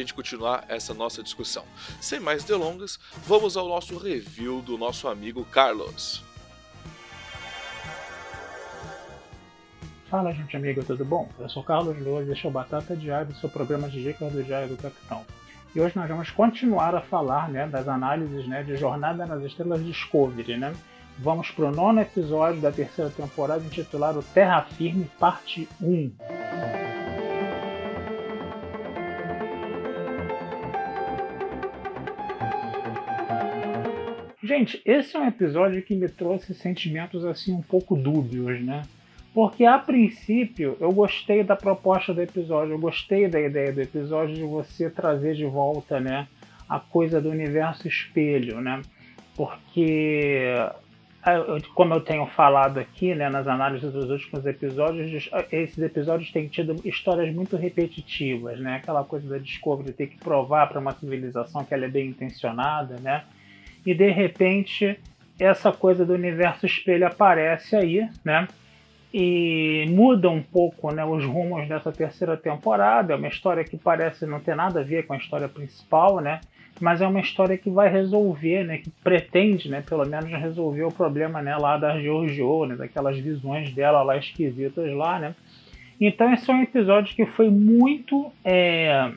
gente continuar essa nossa discussão. Sem mais delongas, vamos ao nosso review do nosso amigo Carlos. Fala gente amiga, tudo bom? Eu sou Carlos Loures e este é o Batata Diário, seu programa de dicas do Diário do Capitão. E hoje nós vamos continuar a falar né, das análises né, de Jornada nas Estrelas Discovery, né? Vamos para o nono episódio da terceira temporada intitulado Terra Firme, parte 1. Gente, esse é um episódio que me trouxe sentimentos assim um pouco dúbios, né? Porque a princípio eu gostei da proposta do episódio, eu gostei da ideia do episódio de você trazer de volta, né, a coisa do universo espelho, né? Porque ah, como eu tenho falado aqui né, nas análises dos últimos episódios, esses episódios têm tido histórias muito repetitivas, né? Aquela coisa da Discovery ter que provar para uma civilização que ela é bem intencionada, né? E de repente essa coisa do universo espelho aparece aí, né? E muda um pouco né, os rumos dessa terceira temporada. É uma história que parece não ter nada a ver com a história principal, né? mas é uma história que vai resolver, né, que pretende, né, pelo menos resolver o problema, né, lá da Giorgio, né, daquelas visões dela lá esquisitas lá, né. Então esse é um episódio que foi muito é,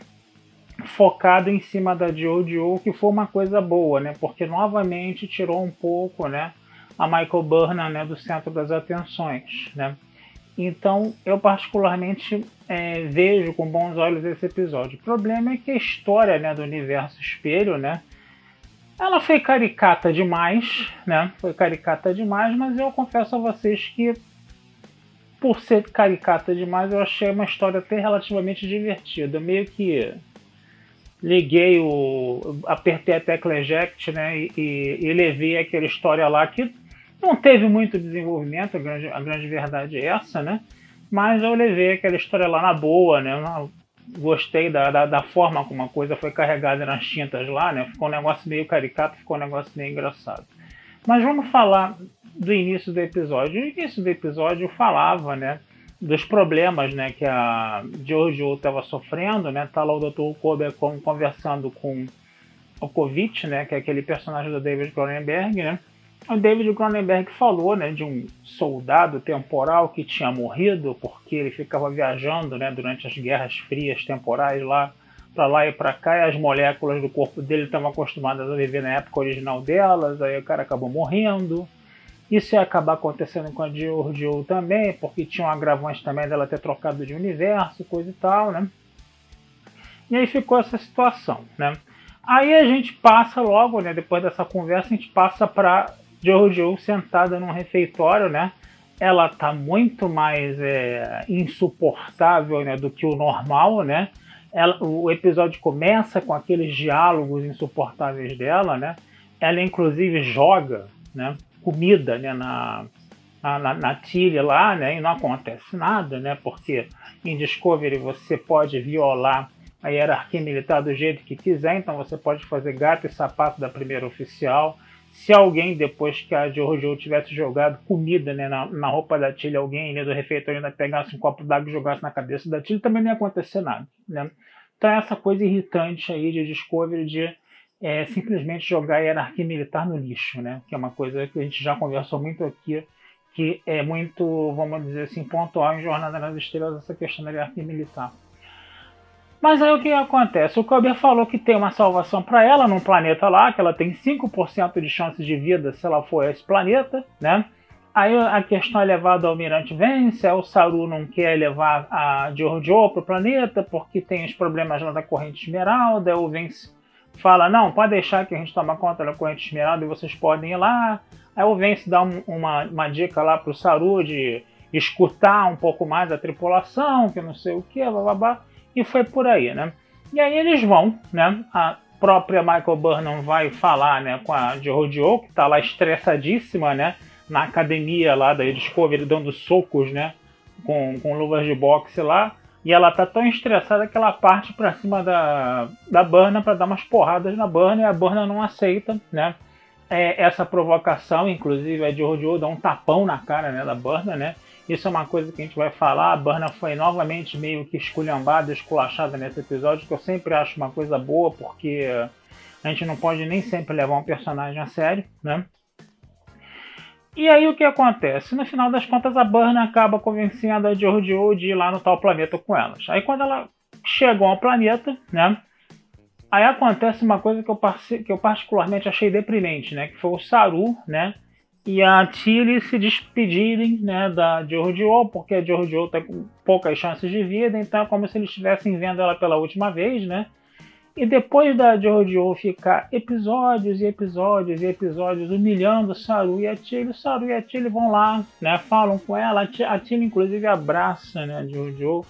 focado em cima da Giorgio, que foi uma coisa boa, né, porque novamente tirou um pouco, né, a Michael Burnham, né, do centro das atenções, né. Então, eu particularmente é, vejo com bons olhos esse episódio. O problema é que a história né, do universo espelho, né, ela foi caricata demais, né? Foi caricata demais, mas eu confesso a vocês que por ser caricata demais, eu achei uma história até relativamente divertida. Meio que liguei o. apertei a tecla eject, né? E, e, levei aquela história lá que não teve muito desenvolvimento, a grande, a grande verdade é essa, né? Mas eu levei aquela história lá na boa, né? Gostei da, da, da, forma como a coisa foi carregada nas tintas lá, né? Ficou um negócio meio caricato, ficou um negócio meio engraçado. Mas vamos falar do início do episódio. O início do episódio falava, né? Dos problemas né, que a Jojo estava sofrendo, né? Tá lá o Dr. Kober conversando com o Kovic, né? Que é aquele personagem do David Cronenberg, né? O David Cronenberg falou né, de um soldado temporal que tinha morrido porque ele ficava viajando né, durante as guerras frias temporais lá para lá e para cá e as moléculas do corpo dele estavam acostumadas a viver na época original delas, aí o cara acabou morrendo. Isso ia acabar acontecendo com a Giorgio também, porque tinha um agravante também dela ter trocado de universo, coisa e tal, né? E aí ficou essa situação, né? Aí a gente passa logo, né, depois dessa conversa, a gente passa para Jojo sentada num refeitório, né? Ela tá muito mais é, insuportável né, do que o normal, né? Ela, o episódio começa com aqueles diálogos insuportáveis dela, né? Ela inclusive joga, né? Comida, né? Na, na, na tilha lá, né? E não acontece nada, né? Porque em Discovery você pode violar a hierarquia militar do jeito que quiser, então você pode fazer gato e sapato da primeira oficial se alguém, depois que a Jojo tivesse jogado comida né, na, na, roupa da Tilly, alguém né, do refeitório ainda pegasse um copo d'água e jogasse na cabeça da Tilly, também não ia acontecer nada. Né? Então é essa coisa irritante aí de Discovery de é, simplesmente jogar a hierarquia militar no lixo, né? que é uma coisa que a gente já conversou muito aqui, que é muito, vamos dizer assim, pontual em Jornada nas Estrelas, essa questão da hierarquia militar. Mas aí o que acontece? O Kober falou que tem uma salvação para ela num planeta lá, que ela tem 5% de chance de vida se ela for a esse planeta, né? aí a questão é levada ao Almirante Vence, o Saru não quer levar a Jojo para o planeta porque tem os problemas lá da corrente esmeralda, o Vence fala, não, pode deixar que a gente toma conta da corrente esmeralda e vocês podem ir lá. Aí o Vence dá um, uma, uma dica lá pro Saru de escutar um pouco mais a tripulação, que não sei o que, blá, e foi por aí, né? E aí eles vão, né? A própria Michael Burnham vai falar, né, com a Jojo, que tá lá estressadíssima, né? Na academia lá da Discovery, dando socos, né? Com, com luvas de boxe lá. E ela tá tão estressada que ela parte para cima da, da Burna para dar umas porradas na Burna e a Burna não aceita, né? É, essa provocação, inclusive a Jojo dá um tapão na cara né, da Burna, né? Isso é uma coisa que a gente vai falar. A Burna foi novamente meio que esculhambada, esculachada nesse episódio, que eu sempre acho uma coisa boa, porque a gente não pode nem sempre levar um personagem a sério, né? E aí o que acontece? No final das contas, a Burna acaba convencendo a Giorgio de ir lá no tal planeta com elas. Aí quando ela chegou ao planeta, né? Aí acontece uma coisa que eu, que eu particularmente achei deprimente, né? Que foi o Saru, né? E a Tilly se despedirem né, da Giorgio, porque a Giorgio tem tá poucas chances de vida, então é como se eles estivessem vendo ela pela última vez, né? E depois da Jojo ficar episódios e episódios e episódios humilhando Saru e a Tilly, Saru e a Tilly vão lá, né? Falam com ela, a Tilly inclusive abraça né, a Jojo.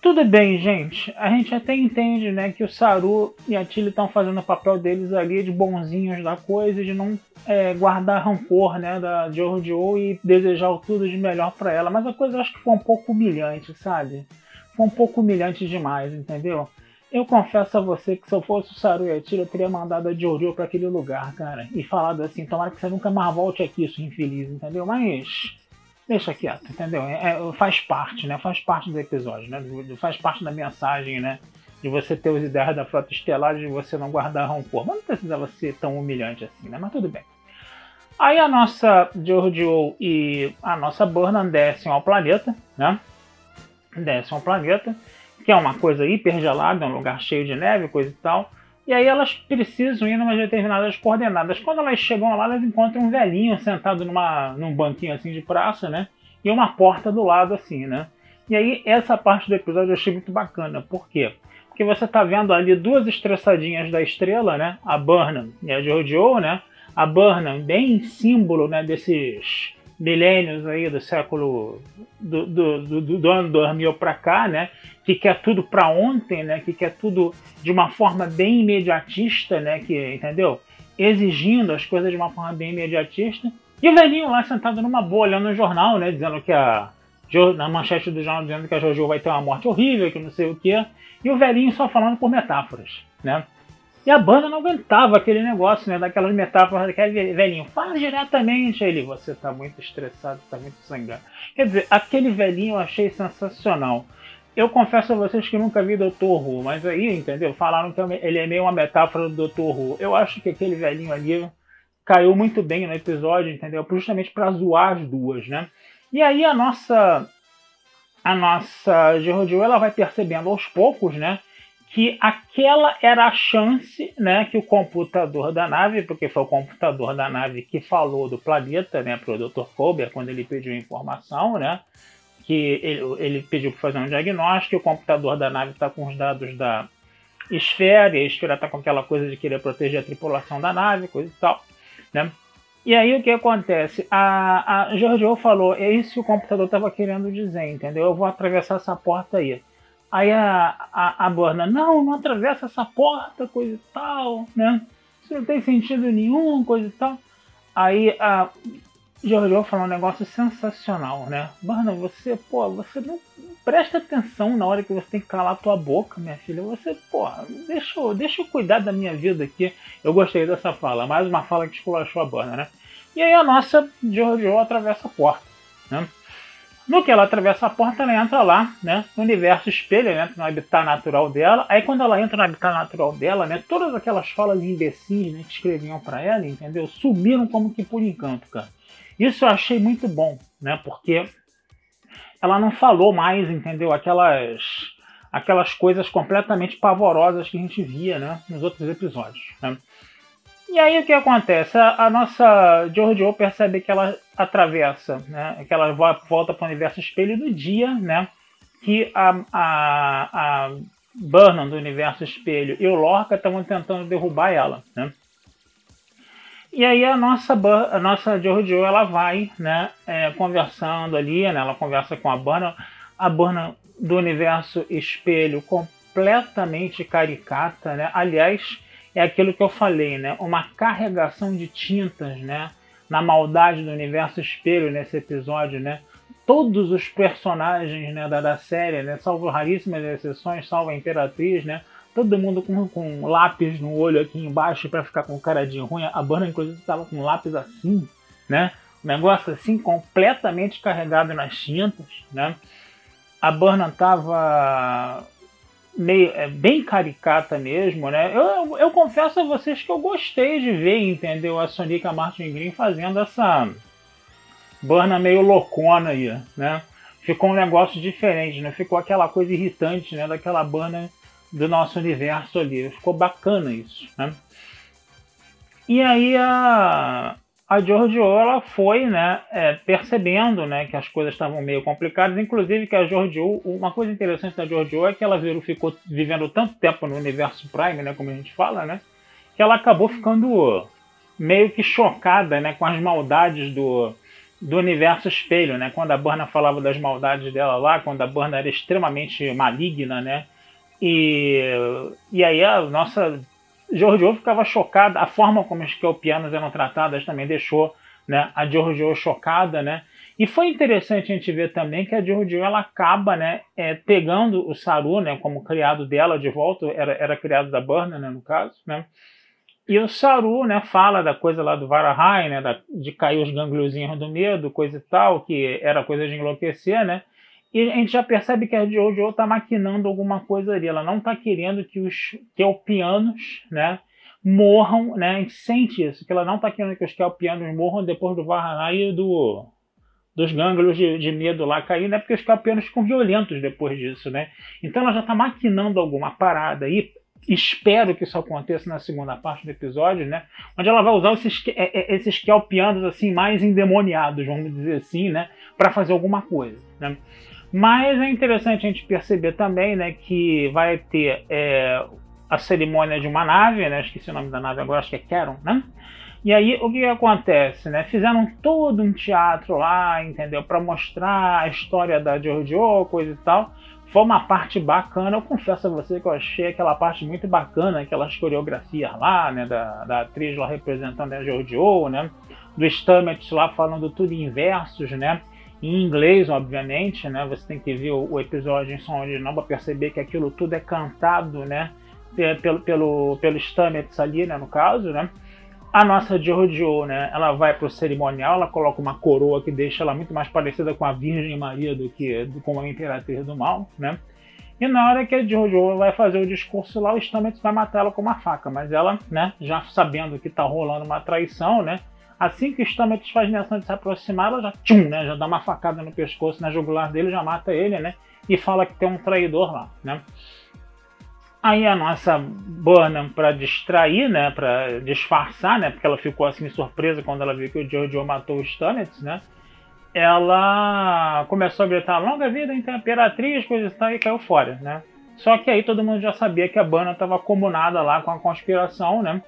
Tudo bem, gente. A gente até entende, né, que o Saru e a Tilly estão fazendo o papel deles ali de bonzinhos da coisa, de não é, guardar rancor, né, da Jojo e desejar tudo de melhor para ela. Mas a coisa eu acho que foi um pouco humilhante, sabe? Foi um pouco humilhante demais, entendeu? Eu confesso a você que se eu fosse o Saru Yatira, eu teria mandado a Jojo para aquele lugar, cara. E falado assim, tomara que você nunca mais volte aqui, sua infeliz, entendeu? Mas deixa quieto, entendeu? É, é, faz parte, né? Faz parte do episódio, né? Faz parte da mensagem, né? De você ter os ideias da frota estelar, de você não guardar rancor. Mas não precisava ser tão humilhante assim, né? Mas tudo bem. Aí a nossa Jojo e a nossa Burnham descem ao planeta, né? Descem ao planeta que é uma coisa hipergelada, é um lugar cheio de neve, coisa e tal. E aí elas precisam ir em umas determinadas coordenadas. Quando elas chegam lá, elas encontram um velhinho sentado numa, num banquinho assim de praça, né? E uma porta do lado assim, né? E aí essa parte do episódio eu achei muito bacana. Por quê? Porque você tá vendo ali duas estressadinhas da estrela, né? A Burnham e a Jojo, né? A Burnham bem símbolo, né? Desses milênios aí do século do, do, do, do ano 2000 para cá, né? Que quer tudo para ontem, né? Que quer tudo de uma forma bem imediatista, né? Que, entendeu? Exigindo as coisas de uma forma bem imediatista. E o velhinho lá sentado numa boa, olhando no jornal, né? Dizendo que a. Na manchete do jornal dizendo que a Jojo vai ter uma morte horrível, que não sei o quê. E o velhinho só falando por metáforas, né? E a banda não aguentava aquele negócio, né? Daquelas metáforas daquele velhinho. Fala diretamente ele. Você tá muito estressado, tá muito sangrado. Quer dizer, aquele velhinho eu achei sensacional. Eu confesso a vocês que nunca vi Dr. Who, mas aí, entendeu? Falaram que ele é meio uma metáfora do Dr. Who. Eu acho que aquele velhinho ali caiu muito bem no episódio, entendeu? Justamente para zoar as duas, né? E aí a nossa a nossa Georgiou, ela vai percebendo aos poucos, né? Que aquela era a chance né, que o computador da nave, porque foi o computador da nave que falou do planeta né, para o Dr. Colbert quando ele pediu informação, né, que ele, ele pediu para fazer um diagnóstico, o computador da nave está com os dados da esfera, e a esfera está com aquela coisa de querer proteger a tripulação da nave, coisa e tal. Né? E aí o que acontece? A, a Giorgio falou, é isso que o computador estava querendo dizer, entendeu? Eu vou atravessar essa porta aí. Aí a, a, a Borna, não, não atravessa essa porta, coisa e tal, né? Isso não tem sentido nenhum, coisa e tal. Aí a Giorgio falou um negócio sensacional, né? Borna, você, pô, você não presta atenção na hora que você tem que calar tua boca, minha filha. Você, pô, deixa, eu, deixa eu cuidar da minha vida aqui. Eu gostei dessa fala, mais uma fala que esculachou a Borna, né? E aí a nossa Giorgio atravessa a porta, né? No que ela atravessa a porta, ela entra lá, né? No universo espelho, ela entra no habitat natural dela. Aí quando ela entra no habitat natural dela, né? Todas aquelas falas imbecis né, que escreviam para ela, entendeu? Sumiram como que por encanto, cara. Isso eu achei muito bom, né? Porque ela não falou mais, entendeu? Aquelas aquelas coisas completamente pavorosas que a gente via, né? Nos outros episódios. Né? E aí o que acontece? A, a nossa Jojo percebe que ela atravessa, né? Que ela volta para o universo espelho do dia, né? Que a, a, a Burnham do universo espelho e o Lorca estavam tentando derrubar ela, né? E aí a nossa, a nossa Jojo ela vai, né, é, conversando ali, né, ela conversa com a Burnham, a Burnham do universo espelho completamente caricata, né? Aliás, é aquilo que eu falei, né? Uma carregação de tintas, né? Na maldade do universo espelho nesse episódio, né? Todos os personagens né, da, da série, né? Salvo raríssimas exceções, salvo a Imperatriz, né? Todo mundo com, com lápis no olho aqui embaixo para ficar com cara de ruim. A banda, inclusive, estava com lápis assim, né? Um negócio assim, completamente carregado nas tintas, né? A Burna estava meio, é, bem caricata mesmo, né? Eu, eu confesso a vocês que eu gostei de ver, entendeu? A Sonica Martin Green fazendo essa Burna meio loucona aí, né? Ficou um negócio diferente, né? Ficou aquela coisa irritante, né? Daquela Burna do nosso universo ali. Ficou bacana isso, né? E aí a, a Giorgio ela foi né, é, percebendo né, que as coisas estavam meio complicadas, inclusive que a Giorgio, uma coisa interessante da Giorgio é que ela virou, ficou vivendo tanto tempo no universo Prime, né, como a gente fala, né, que ela acabou ficando meio que chocada né, com as maldades do, do universo espelho, né, quando a Burna falava das maldades dela lá, quando a Burna era extremamente maligna, né, e, e aí a nossa Giorgio ficava chocada, a forma como os kelpianos eram tratadas também deixou né, a Giorgio chocada, né? E foi interessante a gente ver também que a Giorgio ela acaba né, é, pegando o Saru né, como criado dela de volta, era, era criado da Burna, né, no caso, né? E o Saru né, fala da coisa lá do Varahai, né, da, de cair os gangliozinhos do medo, coisa e tal, que era coisa de enlouquecer, né? E a gente já percebe que a Jojo está maquinando alguma coisa ali. Ela não está querendo que os kelpianos né, morram. Né? A gente sente isso, que ela não está querendo que os kelpianos morram depois do Varanai e do, dos gânglios de, de, medo lá cair, né? porque os kelpianos ficam violentos depois disso. Né? Então ela já está maquinando alguma parada aí. Espero que isso aconteça na segunda parte do episódio, né? Onde ela vai usar esses, é, é, esses kelpianos assim mais endemoniados, vamos dizer assim, né? Para fazer alguma coisa, né? Mas é interessante a gente perceber também né, que vai ter é, a cerimônia de uma nave, né? Esqueci o nome da nave agora, acho que é Keron, né? E aí o que, que acontece, né? Fizeram todo um teatro lá, entendeu? Para mostrar a história da Giorgio, coisa e tal. Foi uma parte bacana. Eu confesso a você que eu achei aquela parte muito bacana, aquelas coreografias lá, né? Da, da atriz lá representando a Giorgio, né? Do Stamets lá falando tudo em versos, né? Em inglês, obviamente, né? Você tem que ver o, episódio em som original para perceber que aquilo tudo é cantado, né? Pelo, pelo, pelo Stamets ali, né? No caso, né? A nossa Giorgio, né? Ela vai pro cerimonial, ela coloca uma coroa que deixa ela muito mais parecida com a Virgem Maria do que com a Imperatriz do Mal, né? E na hora que a Jojo vai fazer o discurso lá, o Stamets vai matar ela com uma faca. Mas ela, né, já sabendo que tá rolando uma traição, né, Assim que o Stamets faz menção de se aproximar, ela já, tchum, né, já dá uma facada no pescoço, na jugular dele, já mata ele, né? E fala que tem um traidor lá, né? Aí a nossa Burnham, para distrair, né, para disfarçar, né, porque ela ficou assim surpresa quando ela viu que o Jojo matou o Stamets, né? Ela começou a gritar longa vida imperatriz, coisa e tal, e caiu fora, né? Só que aí todo mundo já sabia que a Burnham estava comunada lá com a conspiração, né?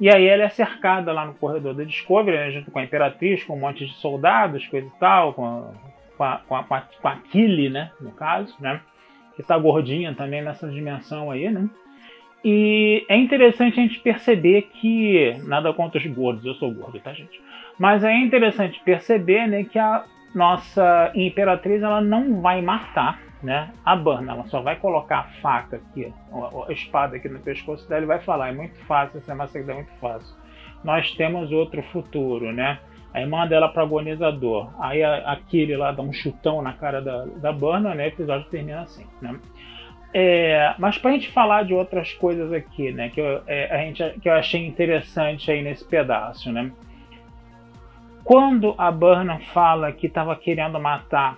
E aí ela é cercada lá no corredor da Discovery, né, junto com a Imperatriz, com um monte de soldados, coisa e tal, com a, com a, com a, com a Kili, né, no caso, né, que tá gordinha também nessa dimensão aí, né. E é interessante a gente perceber que, nada contra os gordos, eu sou gordo, tá gente? Mas é interessante perceber, né, que a nossa Imperatriz, ela não vai matar né? A Burna, ela só vai colocar a faca aqui, a, espada aqui no pescoço dela e vai falar, é muito fácil, essa massacre é muito fácil. Nós temos outro futuro, né? Aí manda ela para agonizador. Aí a, a lá dá um chutão na cara da, da Burna, né? O episódio termina assim, né? É, mas para a gente falar de outras coisas aqui, né? Que eu, é, a gente, que eu achei interessante aí nesse pedaço, né? Quando a Burna fala que estava querendo matar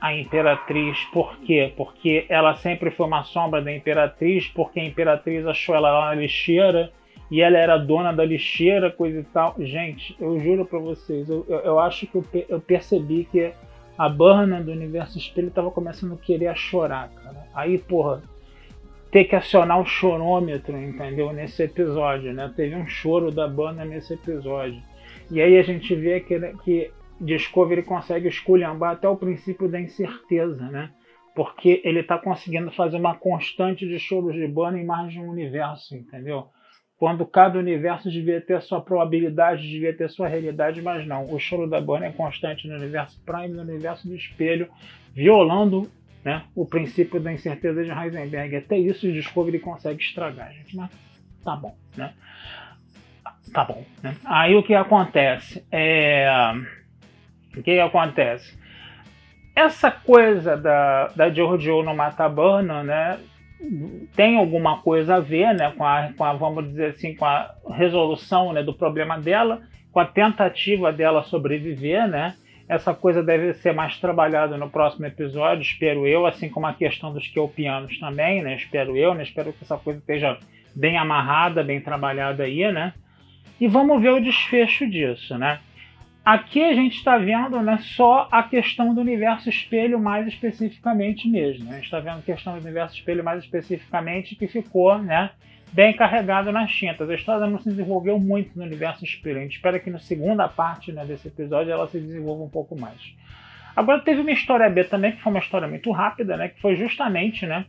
a Imperatriz. Por quê? Porque ela sempre foi uma sombra da Imperatriz, porque a Imperatriz achou ela lá na lixeira e ela era dona da lixeira, coisa e tal. Gente, eu juro para vocês, eu, eu, eu, acho que eu, eu, percebi que a Burna do Universo Espelho tava começando a querer chorar, cara. Aí, porra, ter que acionar o chorômetro, entendeu? Nesse episódio, né? Teve um choro da Burna nesse episódio. E aí a gente vê que, que Discovery consegue esculhambar até o princípio da incerteza, né? Porque ele está conseguindo fazer uma constante de choros de Burna em mais de um universo, entendeu? quando cada universo devia ter sua probabilidade, devia ter sua realidade, mas não. O choro da Bunny é constante no universo Prime, no universo do espelho, violando né, o princípio da incerteza de Heisenberg. Até isso o Discovery consegue estragar, gente. Mas tá bom, né? Tá bom. Né? Aí o que acontece? É... O que acontece? Essa coisa da, da Giorgio no Matabana, né? tem alguma coisa a ver né, com, a, com a, vamos dizer assim, com a resolução né, do problema dela, com a tentativa dela sobreviver, né? Essa coisa deve ser mais trabalhada no próximo episódio, espero eu, assim como a questão dos Kelpianos também, né? Espero eu, né? Espero que essa coisa esteja bem amarrada, bem trabalhada aí, né? E vamos ver o desfecho disso, né? Aqui a gente está vendo né, só a questão do universo espelho mais especificamente mesmo. Né? A gente está vendo a questão do universo espelho mais especificamente que ficou né, bem carregado nas tintas. A história não se desenvolveu muito no universo espelho. A gente espera que na segunda parte né, desse episódio ela se desenvolva um pouco mais. Agora teve uma história B também, que foi uma história muito rápida, né, que foi justamente né,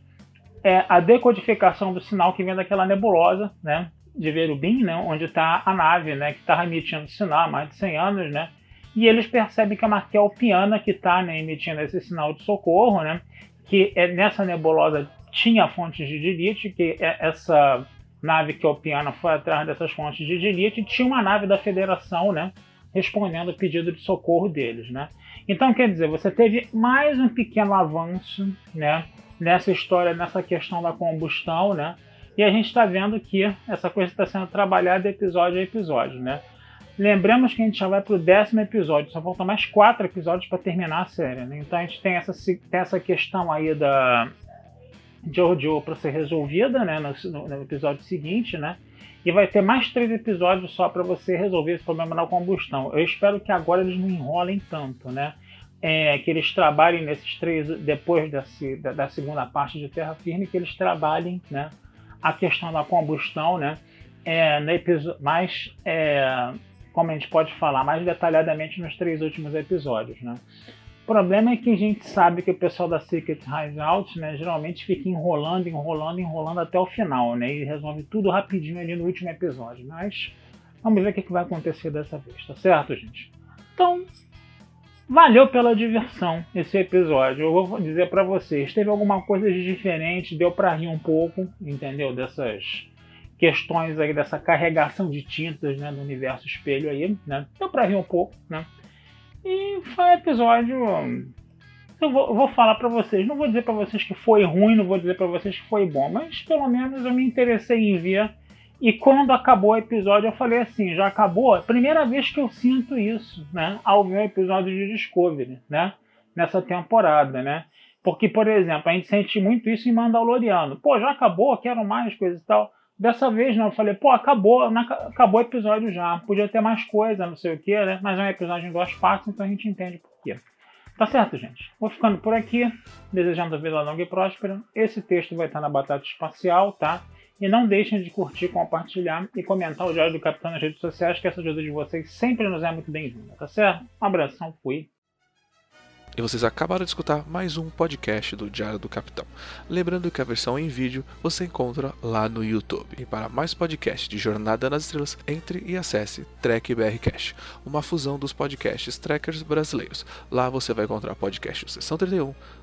é, a decodificação do sinal que vem daquela nebulosa, né, de Verubim, né, onde está a nave, né, que está emitindo sinal há mais de 100 anos, né, e eles percebem que é uma Kelpiana que está né, emitindo esse sinal de socorro, né, que é, nessa nebulosa tinha fontes de dilite, que é essa nave Kelpiana foi atrás dessas fontes de dilite, e tinha uma nave da Federação, né, respondendo o pedido de socorro deles, né. Então, quer dizer, você teve mais um pequeno avanço, né, nessa história, nessa questão da combustão, né, e a gente está vendo que essa coisa está sendo trabalhada episódio a episódio, né? Lembramos que a gente já vai para o décimo episódio, só faltam mais quatro episódios para terminar a série, né? Então a gente tem essa, tem essa questão aí da Jojo para ser resolvida, né? No, no, episódio seguinte, né? E vai ter mais três episódios só para você resolver esse problema da combustão. Eu espero que agora eles não enrolem tanto, né? É, que eles trabalhem nesses três, depois desse, da, da segunda parte de Terra Firme, que eles trabalhem, né? A questão da combustão, né? É, no episódio, mais, é, como a gente pode falar, mais detalhadamente nos três últimos episódios, né? O problema é que a gente sabe que o pessoal da Secret Hideout, né, geralmente fica enrolando, enrolando, enrolando até o final, né? E resolve tudo rapidinho ali no último episódio. Mas vamos ver o que vai acontecer dessa vez, tá certo, gente? Então, Valeu pela diversão esse episódio. Eu vou dizer para vocês, teve alguma coisa de diferente, deu para rir um pouco, entendeu? Dessas questões aí dessa carregação de tintas, né, do universo espelho aí, né? Deu para rir um pouco, né? E foi episódio eu vou, eu vou falar para vocês, não vou dizer para vocês que foi ruim, não vou dizer para vocês que foi bom, mas pelo menos eu me interessei em ver e quando acabou o episódio, eu falei assim: já acabou? Primeira vez que eu sinto isso, né? Ao ver o episódio de Discovery, né? Nessa temporada, né? Porque, por exemplo, a gente sente muito isso em Mandaloriano. Pô, já acabou, quero mais coisas e tal. Dessa vez não, eu falei, pô, acabou, acabou o episódio já. Podia ter mais coisa, não sei o que, né? Mas é um episódio em duas partes, então a gente entende por quê. Tá certo, gente? Vou ficando por aqui, desejando vida longa e próspera. Esse texto vai estar na Batata Espacial, tá? E não deixem de curtir, compartilhar e comentar o Diário do Capitão nas redes sociais, que essa ajuda de vocês sempre nos é muito bem-vinda, tá certo? Um abração, fui. E vocês acabaram de escutar mais um podcast do Diário do Capitão. Lembrando que a versão em vídeo você encontra lá no YouTube. E para mais podcasts de Jornada nas Estrelas, entre e acesse Trek BR Cash, uma fusão dos podcasts trackers brasileiros. Lá você vai encontrar podcasts Sessão 31,